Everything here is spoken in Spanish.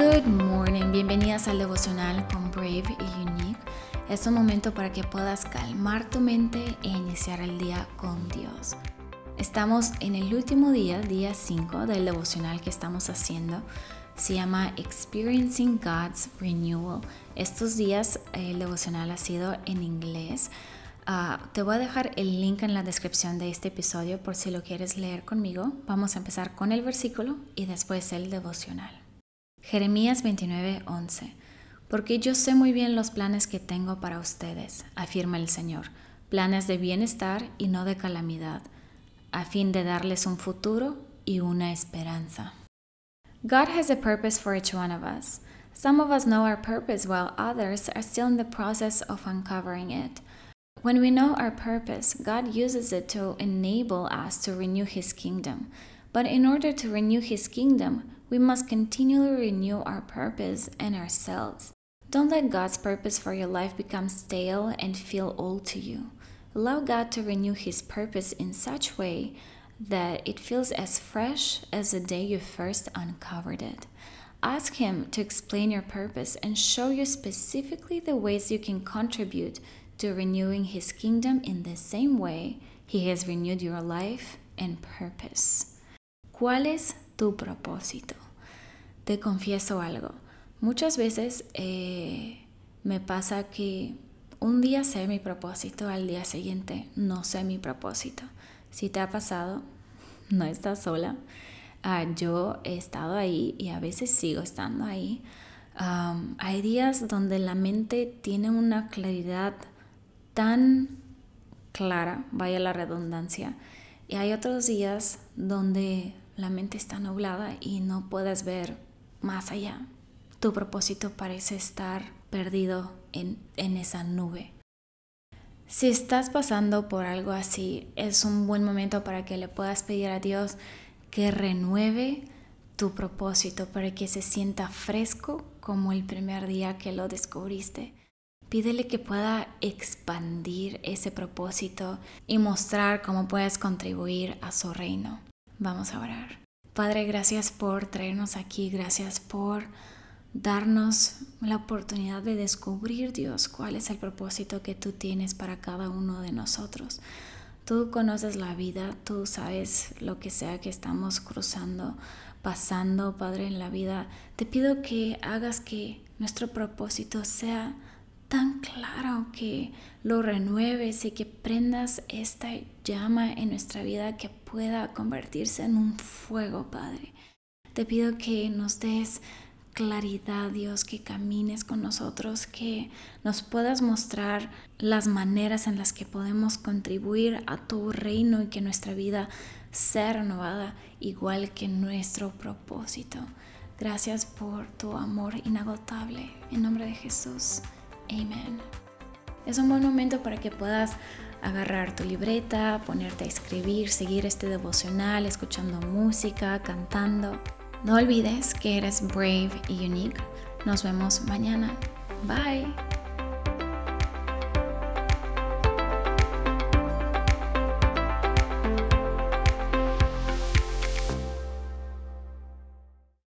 Good morning, bienvenidas al devocional con Brave y Unique. Es un momento para que puedas calmar tu mente e iniciar el día con Dios. Estamos en el último día, día 5 del devocional que estamos haciendo. Se llama Experiencing God's Renewal. Estos días el devocional ha sido en inglés. Ah, te voy a dejar el link en la descripción de este episodio por si lo quieres leer conmigo. Vamos a empezar con el versículo y después el devocional. Jeremías 29:11 Porque yo sé muy bien los planes que tengo para ustedes, afirma el Señor, planes de bienestar y no de calamidad, a fin de darles un futuro y una esperanza. God has a purpose for each one of us. Some of us know our purpose while others are still in the process of uncovering it. When we know our purpose, God uses it to enable us to renew His kingdom. But in order to renew His kingdom, we must continually renew our purpose and ourselves. Don't let God's purpose for your life become stale and feel old to you. Allow God to renew His purpose in such way that it feels as fresh as the day you first uncovered it. Ask Him to explain your purpose and show you specifically the ways you can contribute to renewing His kingdom in the same way He has renewed your life and purpose. ¿Cuál es tu propósito? Te confieso algo. Muchas veces eh, me pasa que un día sé mi propósito, al día siguiente no sé mi propósito. Si te ha pasado, no estás sola. Uh, yo he estado ahí y a veces sigo estando ahí. Um, hay días donde la mente tiene una claridad tan clara, vaya la redundancia, y hay otros días donde la mente está nublada y no puedes ver más allá. Tu propósito parece estar perdido en, en esa nube. Si estás pasando por algo así, es un buen momento para que le puedas pedir a Dios que renueve tu propósito para que se sienta fresco como el primer día que lo descubriste. Pídele que pueda expandir ese propósito y mostrar cómo puedes contribuir a su reino. Vamos a orar. Padre, gracias por traernos aquí, gracias por darnos la oportunidad de descubrir, Dios, cuál es el propósito que tú tienes para cada uno de nosotros. Tú conoces la vida, tú sabes lo que sea que estamos cruzando, pasando, Padre, en la vida. Te pido que hagas que nuestro propósito sea tan claro que lo renueves y que prendas esta llama en nuestra vida que pueda convertirse en un fuego, Padre. Te pido que nos des claridad, Dios, que camines con nosotros, que nos puedas mostrar las maneras en las que podemos contribuir a tu reino y que nuestra vida sea renovada igual que nuestro propósito. Gracias por tu amor inagotable. En nombre de Jesús. Amén. Es un buen momento para que puedas agarrar tu libreta, ponerte a escribir, seguir este devocional, escuchando música, cantando. No olvides que eres brave y unique. Nos vemos mañana. Bye.